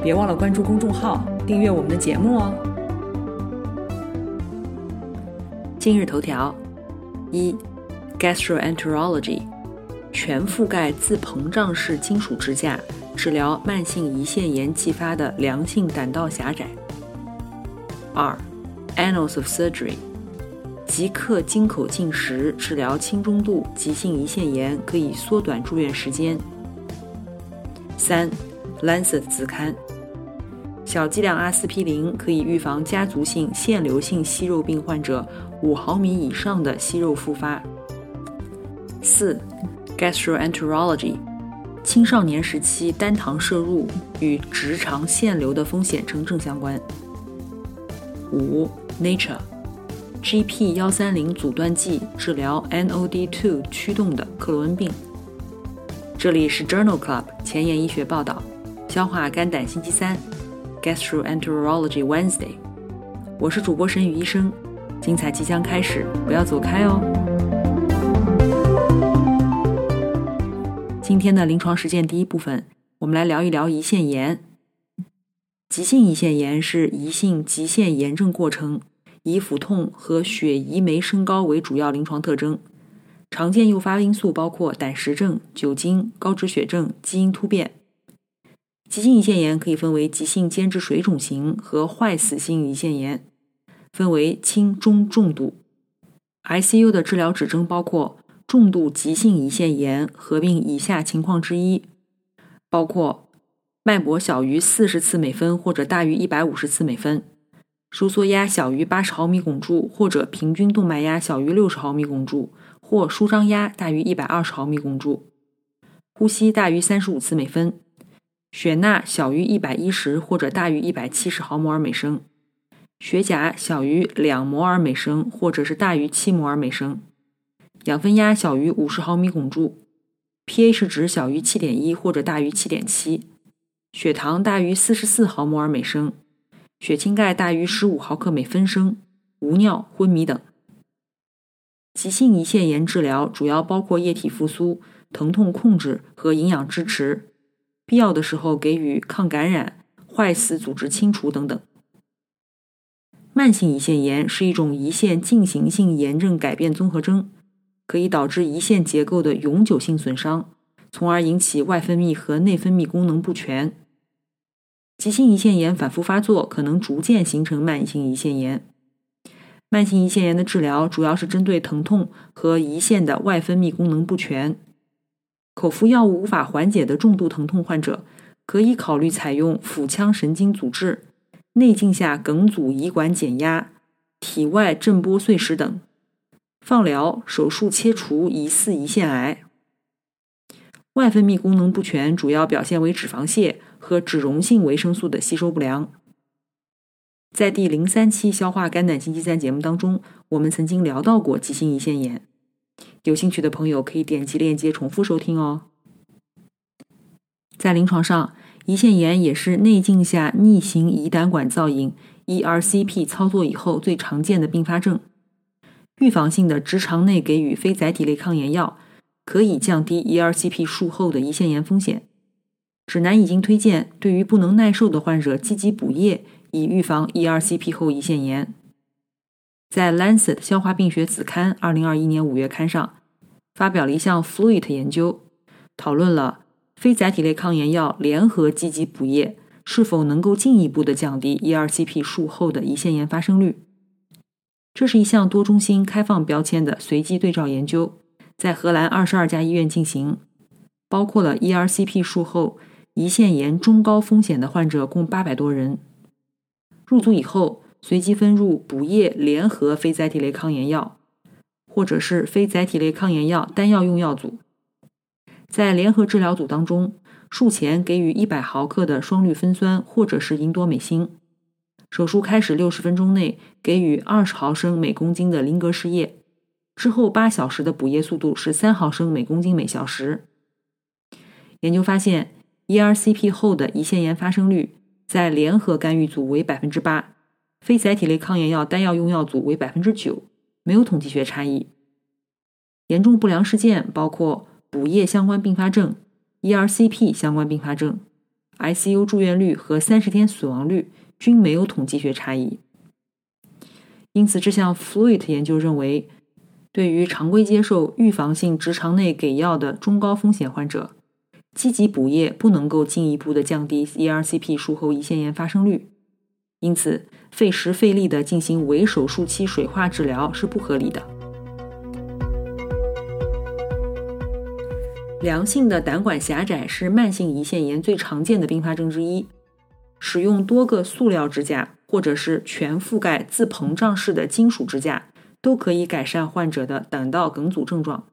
别忘了关注公众号，订阅我们的节目哦。今日头条：一，gastroenterology，全覆盖自膨胀式金属支架，治疗慢性胰腺炎继发的良性胆道狭窄。二，annals of surgery，即刻经口进食治疗轻中度急性胰腺炎，可以缩短住院时间。三。Lancet 子刊，小剂量阿司匹林可以预防家族性腺瘤性息肉病患者五毫米以上的息肉复发。四，Gastroenterology，青少年时期单糖摄入与直肠腺瘤的风险呈正相关。五，Nature，GP 幺三零阻断剂治疗 NOD2 驱动的克罗恩病。这里是 Journal Club 前沿医学报道。消化肝胆星期三，Gastroenterology Wednesday。我是主播沈宇医生，精彩即将开始，不要走开哦。今天的临床实践第一部分，我们来聊一聊胰腺炎。急性胰腺炎是胰性急性炎症过程，以腹痛和血胰酶升高为主要临床特征。常见诱发因素包括胆石症、酒精、高脂血症、基因突变。急性胰腺炎可以分为急性间质水肿型和坏死性胰腺炎，分为轻、中、重度。ICU 的治疗指征包括重度急性胰腺炎合并以下情况之一，包括脉搏小于四十次每分或者大于一百五十次每分，收缩压小于八十毫米汞柱或者平均动脉压小于六十毫米汞柱，或舒张压大于一百二十毫米汞柱，呼吸大于三十五次每分。血钠小于一百一十或者大于一百七十毫摩尔每升，血钾小于两摩尔每升或者是大于七摩尔每升，氧分压小于五十毫米汞柱，pH 值小于七点一或者大于七点七，血糖大于四十四毫摩尔每升，血清钙大于十五毫克每分升，无尿、昏迷等。急性胰腺炎治疗主要包括液体复苏、疼痛控制和营养支持。必要的时候给予抗感染、坏死组织清除等等。慢性胰腺炎是一种胰腺进行性炎症改变综合征，可以导致胰腺结构的永久性损伤，从而引起外分泌和内分泌功能不全。急性胰腺炎反复发作，可能逐渐形成慢性胰腺炎。慢性胰腺炎的治疗主要是针对疼痛和胰腺的外分泌功能不全。口服药物无法缓解的重度疼痛患者，可以考虑采用腹腔神经阻滞、内镜下梗阻胰管减压、体外震波碎石等；放疗、手术切除疑似胰腺癌。外分泌功能不全主要表现为脂肪屑和脂溶性维生素的吸收不良。在第零三期消化肝胆星期三节目当中，我们曾经聊到过急性胰腺炎。有兴趣的朋友可以点击链接重复收听哦。在临床上，胰腺炎也是内镜下逆行胰胆管造影 （ERCP） 操作以后最常见的并发症。预防性的直肠内给予非甾体类抗炎药，可以降低 ERCP 术后的胰腺炎风险。指南已经推荐对于不能耐受的患者积极补液，以预防 ERCP 后胰腺炎。在《Lancet 消化病学子刊》二零二一年五月刊上，发表了一项 Fluid 研究，讨论了非甾体类抗炎药联合积极补液是否能够进一步的降低 ERCP 术后的胰腺炎发生率。这是一项多中心开放标签的随机对照研究，在荷兰二十二家医院进行，包括了 ERCP 术后胰腺炎中高风险的患者共八百多人。入组以后。随机分入补液联合非甾体类抗炎药，或者是非甾体类抗炎药单药用药组。在联合治疗组当中，术前给予100毫克的双氯芬酸或者是吲哚美辛。手术开始60分钟内给予20毫升每公斤的林格氏液，之后8小时的补液速度是3毫升每公斤每小时。研究发现，ERCP 后的胰腺炎发生率在联合干预组为8%，非甾体类抗炎药单药用药组为9%，没有统计学差异。严重不良事件包括补液相关并发症、ERCP 相关并发症、ICU 住院率和30天死亡率均没有统计学差异。因此，这项 FLUID 研究认为，对于常规接受预防性直肠内给药的中高风险患者。积极补液不能够进一步的降低 ERCP 术后胰腺炎发生率，因此费时费力的进行伪手术期水化治疗是不合理的。良性的胆管狭窄是慢性胰腺炎最常见的并发症之一，使用多个塑料支架或者是全覆盖自膨胀式的金属支架都可以改善患者的胆道梗阻症状。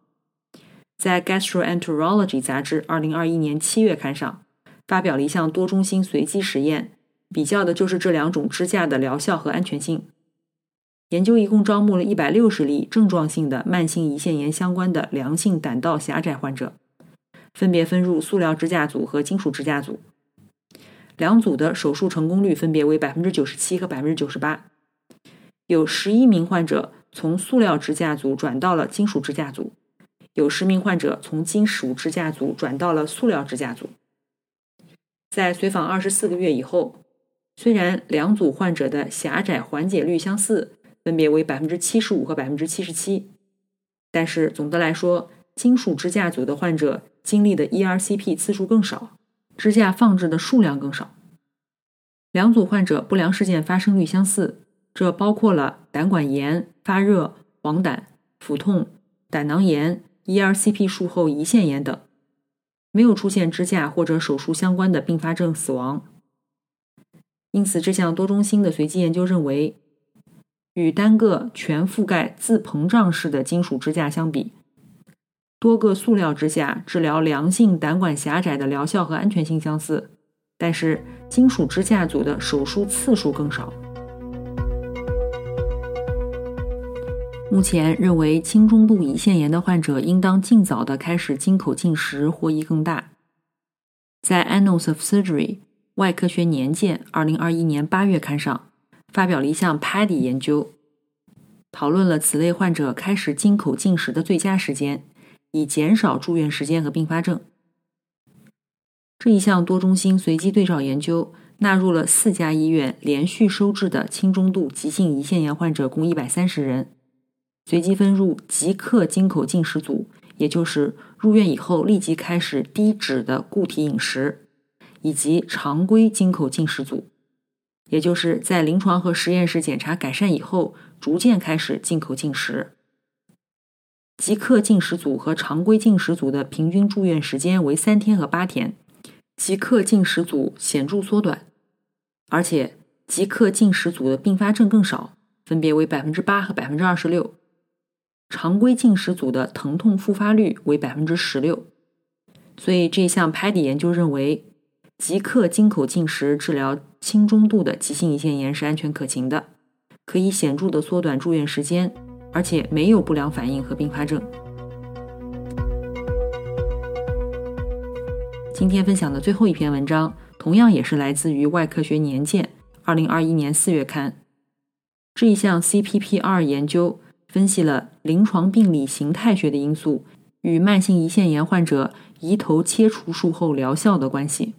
在《Gastroenterology》杂志2021年7月刊上，发表了一项多中心随机实验，比较的就是这两种支架的疗效和安全性。研究一共招募了160例症状性的慢性胰腺炎相关的良性胆道狭窄患者，分别分入塑料支架组和金属支架组。两组的手术成功率分别为97%和98%。有11名患者从塑料支架组转到了金属支架组。有十名患者从金属支架组转到了塑料支架组。在随访二十四个月以后，虽然两组患者的狭窄缓解率相似，分别为百分之七十五和百分之七十七，但是总的来说，金属支架组的患者经历的 ERCP 次数更少，支架放置的数量更少。两组患者不良事件发生率相似，这包括了胆管炎、发热、黄疸、腹痛、胆囊炎。ERCP 术后胰腺炎等，没有出现支架或者手术相关的并发症死亡。因此，这项多中心的随机研究认为，与单个全覆盖自膨胀式的金属支架相比，多个塑料支架治疗良性胆管狭窄的疗效和安全性相似，但是金属支架组的手术次数更少。目前认为，轻中度胰腺炎的患者应当尽早的开始经口进食，获益更大。在《Annals of Surgery》外科学年鉴二零二一年八月刊上，发表了一项 PADI 研究，讨论了此类患者开始经口进食的最佳时间，以减少住院时间和并发症。这一项多中心随机对照研究纳入了四家医院连续收治的轻中度急性胰腺炎患者共一百三十人。随机分入即刻经口进食组，也就是入院以后立即开始低脂的固体饮食，以及常规经口进食组，也就是在临床和实验室检查改善以后，逐渐开始进口进食。即刻进食组和常规进食组的平均住院时间为三天和八天，即刻进食组显著缩短，而且即刻进食组的并发症更少，分别为百分之八和百分之二十六。常规进食组的疼痛复发率为百分之十六，所以这项 PADI 研究认为，即刻经口进食治疗轻中度的急性胰腺炎是安全可行的，可以显著的缩短住院时间，而且没有不良反应和并发症。今天分享的最后一篇文章，同样也是来自于外科学年鉴二零二一年四月刊，这一项 C P P R 研究。分析了临床病理形态学的因素与慢性胰腺炎患者胰头切除术后疗效的关系。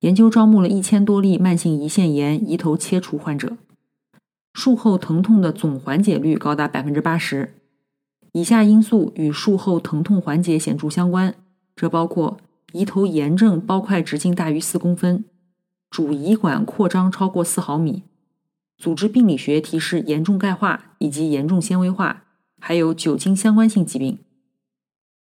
研究招募了一千多例慢性胰腺炎胰头切除患者，术后疼痛的总缓解率高达百分之八十。以下因素与术后疼痛缓解显著相关，这包括胰头炎症包块直径大于四公分，主胰管扩张超过四毫米。组织病理学提示严重钙化以及严重纤维化，还有酒精相关性疾病。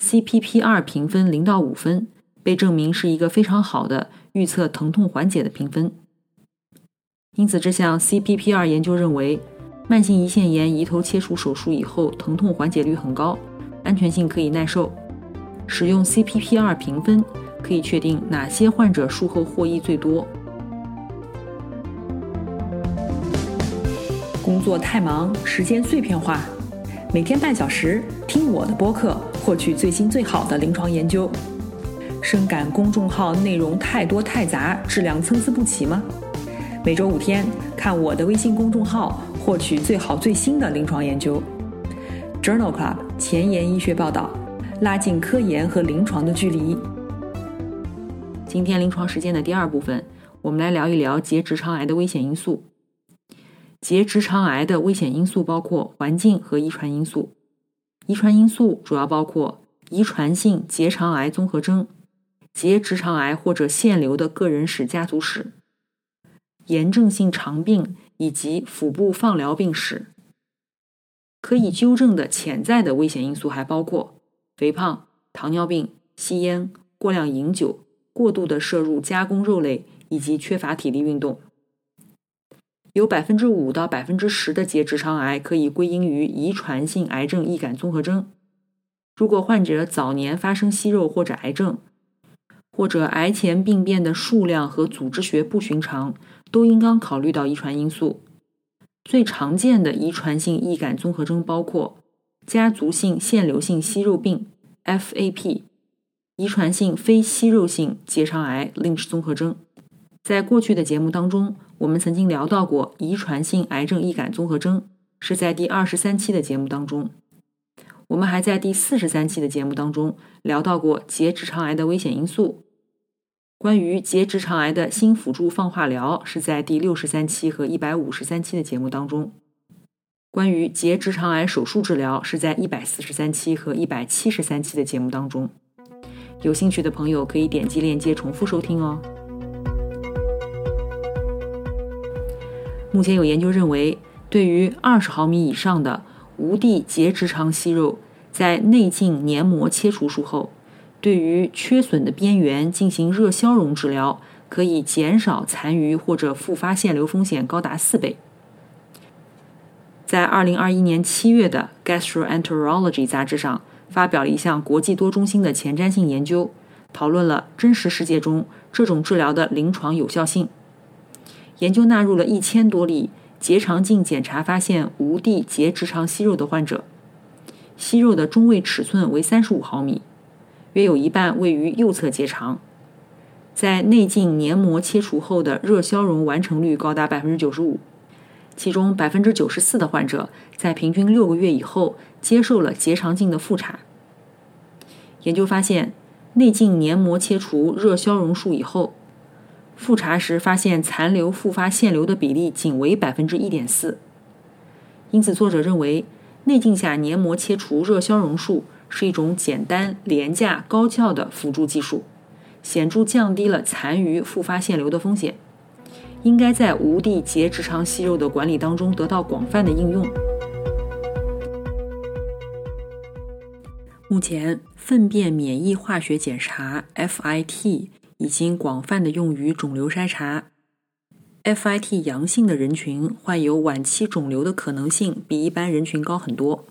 CPP-2 评分零到五分，被证明是一个非常好的预测疼痛缓解的评分。因此，这项 CPP-2 研究认为，慢性胰腺炎胰头切除手术以后疼痛缓解率很高，安全性可以耐受。使用 CPP-2 评分可以确定哪些患者术后获益最多。工作太忙，时间碎片化，每天半小时听我的播客，获取最新最好的临床研究。深感公众号内容太多太杂，质量参差不齐吗？每周五天看我的微信公众号，获取最好最新的临床研究。Journal Club 前沿医学报道，拉近科研和临床的距离。今天临床实践的第二部分，我们来聊一聊结直肠癌的危险因素。结直肠癌的危险因素包括环境和遗传因素。遗传因素主要包括遗传性结肠癌综合征、结直肠癌或者腺瘤的个人史家族史、炎症性肠病以及腹部放疗病史。可以纠正的潜在的危险因素还包括肥胖、糖尿病、吸烟、过量饮酒、过度的摄入加工肉类以及缺乏体力运动。有百分之五到百分之十的结直肠癌可以归因于遗传性癌症易感综合征。如果患者早年发生息肉或者癌症，或者癌前病变的数量和组织学不寻常，都应当考虑到遗传因素。最常见的遗传性易感综合征包括家族性腺瘤性息肉病 （FAP）、遗传性非息肉性结肠癌 （Lynch 综合征）。在过去的节目当中，我们曾经聊到过遗传性癌症易感综合征，是在第二十三期的节目当中。我们还在第四十三期的节目当中聊到过结直肠癌的危险因素。关于结直肠癌的新辅助放化疗是在第六十三期和一百五十三期的节目当中。关于结直肠癌手术治疗是在一百四十三期和一百七十三期的节目当中。有兴趣的朋友可以点击链接重复收听哦。目前有研究认为，对于二十毫米以上的无蒂结直肠息肉，在内镜黏膜切除术后，对于缺损的边缘进行热消融治疗，可以减少残余或者复发腺瘤风险高达四倍。在二零二一年七月的《Gastroenterology》杂志上，发表了一项国际多中心的前瞻性研究，讨论了真实世界中这种治疗的临床有效性。研究纳入了一千多例结肠镜检查发现无蒂结直肠息肉的患者，息肉的中位尺寸为三十五毫米，约有一半位于右侧结肠。在内镜黏膜切除后的热消融完成率高达百分之九十五，其中百分之九十四的患者在平均六个月以后接受了结肠镜的复查。研究发现，内镜黏膜切除热消融术以后。复查时发现残留复发腺瘤的比例仅为百分之一点四，因此作者认为内镜下黏膜切除热消融术是一种简单、廉价、高效的辅助技术，显著降低了残余复发腺瘤的风险，应该在无蒂结直肠息肉的管理当中得到广泛的应用。目前，粪便免疫化学检查 （FIT）。已经广泛的用于肿瘤筛查。FIT 阳性的人群患有晚期肿瘤的可能性比一般人群高很多。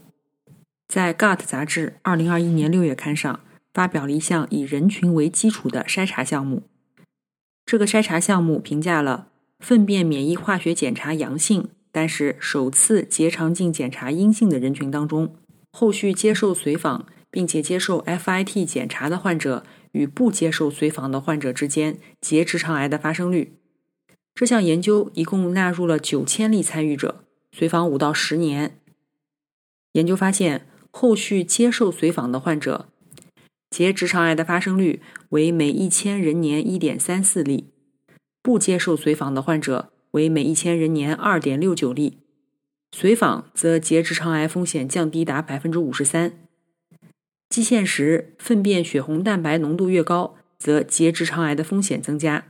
在《Gut》杂志二零二一年六月刊上发表了一项以人群为基础的筛查项目。这个筛查项目评价了粪便免疫化学检查阳性，但是首次结肠镜检查阴性的人群当中，后续接受随访并且接受 FIT 检查的患者。与不接受随访的患者之间结直肠癌的发生率。这项研究一共纳入了九千例参与者，随访五到十年。研究发现，后续接受随访的患者结直肠癌的发生率为每一千人年一点三四例，不接受随访的患者为每一千人年二点六九例。随访则结直肠癌风险降低达百分之五十三。基线时，粪便血红蛋白浓度越高，则结直肠癌的风险增加。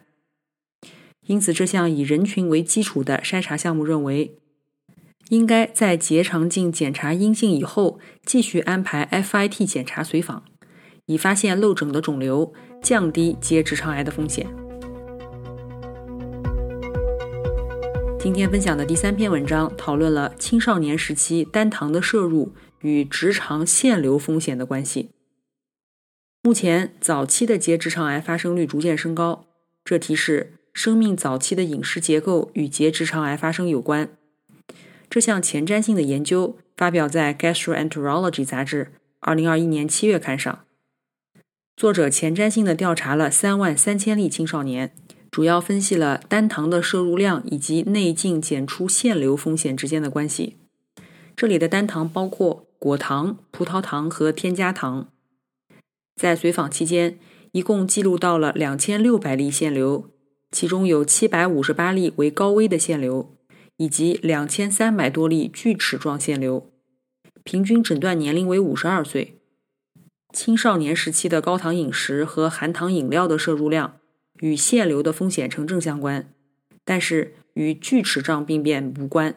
因此，这项以人群为基础的筛查项目认为，应该在结肠镜检查阴性以后，继续安排 FIT 检查随访，以发现漏诊的肿瘤，降低结直肠癌的风险。今天分享的第三篇文章讨论了青少年时期单糖的摄入。与直肠腺瘤风险的关系。目前，早期的结直肠癌发生率逐渐升高，这提示生命早期的饮食结构与结直肠癌发生有关。这项前瞻性的研究发表在《Gastroenterology》杂志，二零二一年七月刊上。作者前瞻性的调查了三万三千例青少年，主要分析了单糖的摄入量以及内镜检出腺瘤风险之间的关系。这里的单糖包括果糖、葡萄糖和添加糖。在随访期间，一共记录到了两千六百例腺瘤，其中有七百五十八例为高危的腺瘤，以及两千三百多例锯齿状腺瘤，平均诊断年龄为五十二岁。青少年时期的高糖饮食和含糖饮料的摄入量与腺瘤的风险成正相关，但是与锯齿状病变无关。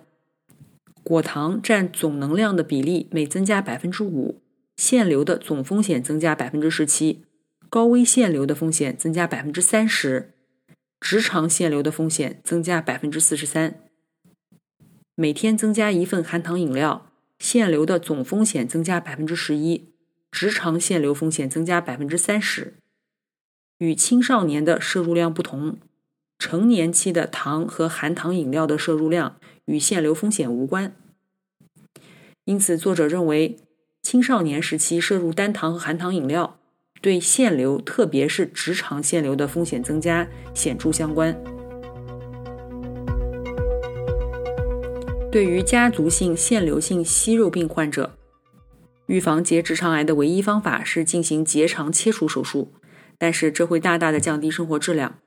果糖占总能量的比例每增加百分之五。腺瘤的总风险增加百分之十七，高危腺瘤的风险增加百分之三十，直肠腺瘤的风险增加百分之四十三。每天增加一份含糖饮料，腺瘤的总风险增加百分之十一，直肠腺瘤风险增加百分之三十。与青少年的摄入量不同，成年期的糖和含糖饮料的摄入量与腺瘤风险无关。因此，作者认为。青少年时期摄入单糖和含糖饮料，对腺瘤，特别是直肠腺瘤的风险增加显著相关。对于家族性腺瘤性息肉病患者，预防结直肠癌的唯一方法是进行结肠切除手术，但是这会大大的降低生活质量。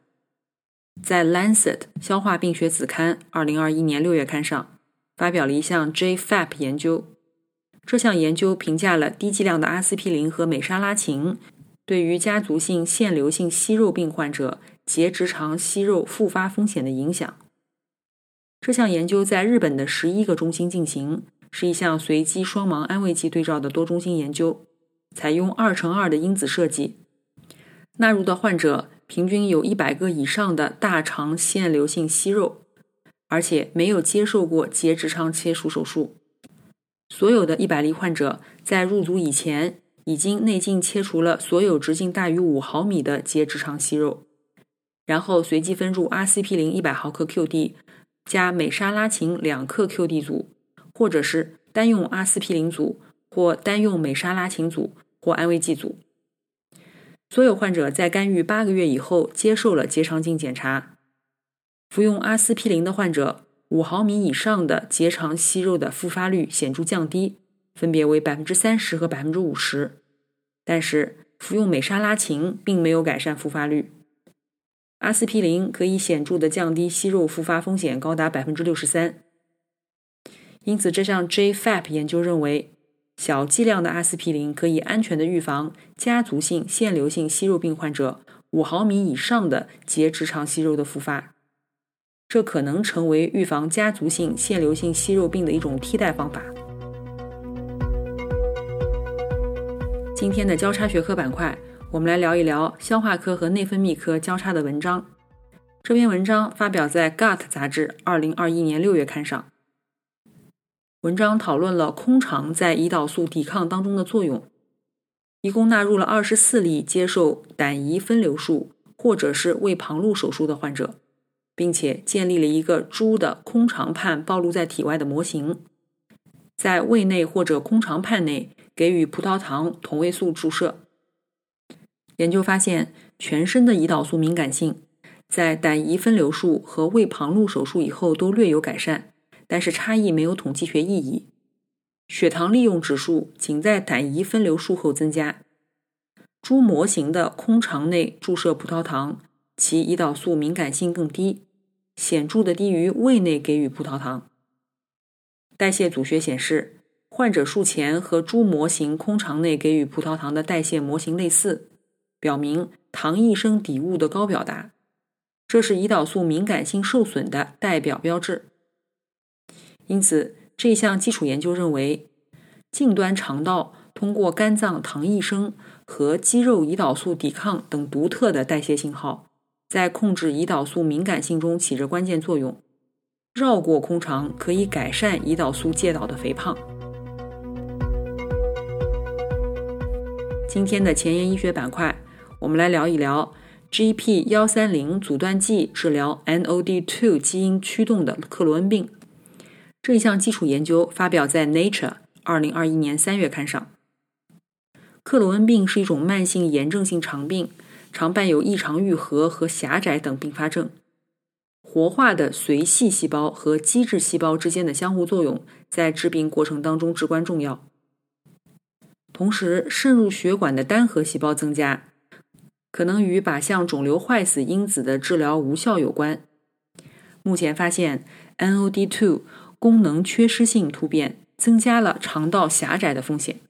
在《Lancet 消化病学子刊》二零二一年六月刊上，发表了一项 JFAP 研究。这项研究评价了低剂量的阿司匹林和美沙拉嗪对于家族性腺瘤性息肉病患者结直肠息肉复发风险的影响。这项研究在日本的十一个中心进行，是一项随机双盲安慰剂对照的多中心研究，采用二乘二的因子设计。纳入的患者平均有一百个以上的大肠腺瘤性息肉，而且没有接受过结直肠切除手术。所有的一百例患者在入组以前已经内镜切除了所有直径大于五毫米的结直肠息肉，然后随机分入阿司匹林一百毫克 QD 加美沙拉嗪两克 QD 组，或者是单用阿司匹林组或单用美沙拉嗪组或安慰剂组。所有患者在干预八个月以后接受了结肠镜检查，服用阿司匹林的患者。五毫米以上的结肠息肉的复发率显著降低，分别为百分之三十和百分之五十。但是服用美沙拉嗪并没有改善复发率。阿司匹林可以显著的降低息肉复发风险，高达百分之六十三。因此，这项 JFAP 研究认为，小剂量的阿司匹林可以安全的预防家族性腺瘤性息肉病患者五毫米以上的结直肠息肉的复发。这可能成为预防家族性腺瘤性息肉病的一种替代方法。今天的交叉学科板块，我们来聊一聊消化科和内分泌科交叉的文章。这篇文章发表在《Gut》杂志二零二一年六月刊上。文章讨论了空肠在胰岛素抵抗当中的作用，一共纳入了二十四例接受胆胰分流术或者是胃旁路手术的患者。并且建立了一个猪的空肠畔暴露在体外的模型，在胃内或者空肠畔内给予葡萄糖同位素注射。研究发现，全身的胰岛素敏感性在胆胰分流术和胃旁路手术以后都略有改善，但是差异没有统计学意义。血糖利用指数仅在胆胰分流术后增加。猪模型的空肠内注射葡萄糖，其胰岛素敏感性更低。显著的低于胃内给予葡萄糖。代谢组学显示，患者术前和猪模型空肠内给予葡萄糖的代谢模型类似，表明糖异生底物的高表达，这是胰岛素敏感性受损的代表标志。因此，这项基础研究认为，近端肠道通过肝脏糖异生和肌肉胰岛素抵抗等独特的代谢信号。在控制胰岛素敏感性中起着关键作用。绕过空肠可以改善胰岛素介导的肥胖。今天的前沿医学板块，我们来聊一聊 GP 幺三零阻断剂治疗 NOD2 基因驱动的克罗恩病。这项基础研究发表在《Nature》二零二一年三月刊上。克罗恩病是一种慢性炎症性肠病，常伴有异常愈合和狭窄等并发症。活化的髓系细胞和基质细胞之间的相互作用，在致病过程当中至关重要。同时，渗入血管的单核细胞增加，可能与靶向肿瘤坏死因子的治疗无效有关。目前发现，NOD2 功能缺失性突变增加了肠道狭窄的风险。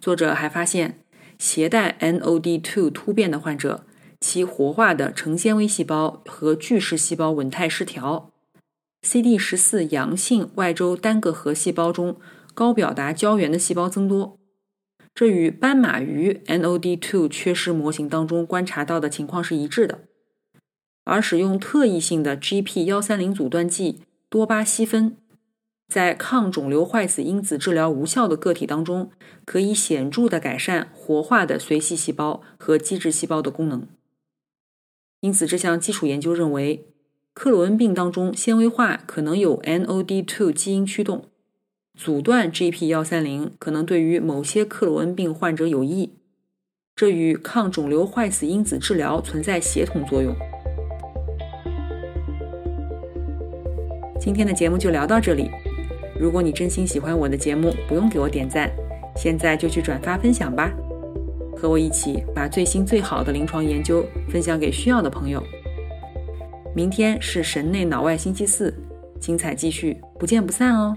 作者还发现，携带 NOD2 突变的患者，其活化的成纤维细胞和巨噬细胞稳态失调，CD 十四阳性外周单个核细胞中高表达胶原的细胞增多。这与斑马鱼 NOD2 缺失模型当中观察到的情况是一致的，而使用特异性的 GP 幺三零阻断剂多巴西芬，在抗肿瘤坏死因子治疗无效的个体当中，可以显著的改善活化的髓系细胞和基质细胞的功能。因此，这项基础研究认为，克罗恩病当中纤维化可能有 NOD2 基因驱动。阻断 GP 幺三零可能对于某些克罗恩病患者有益，这与抗肿瘤坏死因子治疗存在协同作用。今天的节目就聊到这里。如果你真心喜欢我的节目，不用给我点赞，现在就去转发分享吧，和我一起把最新最好的临床研究分享给需要的朋友。明天是神内脑外星期四，精彩继续，不见不散哦。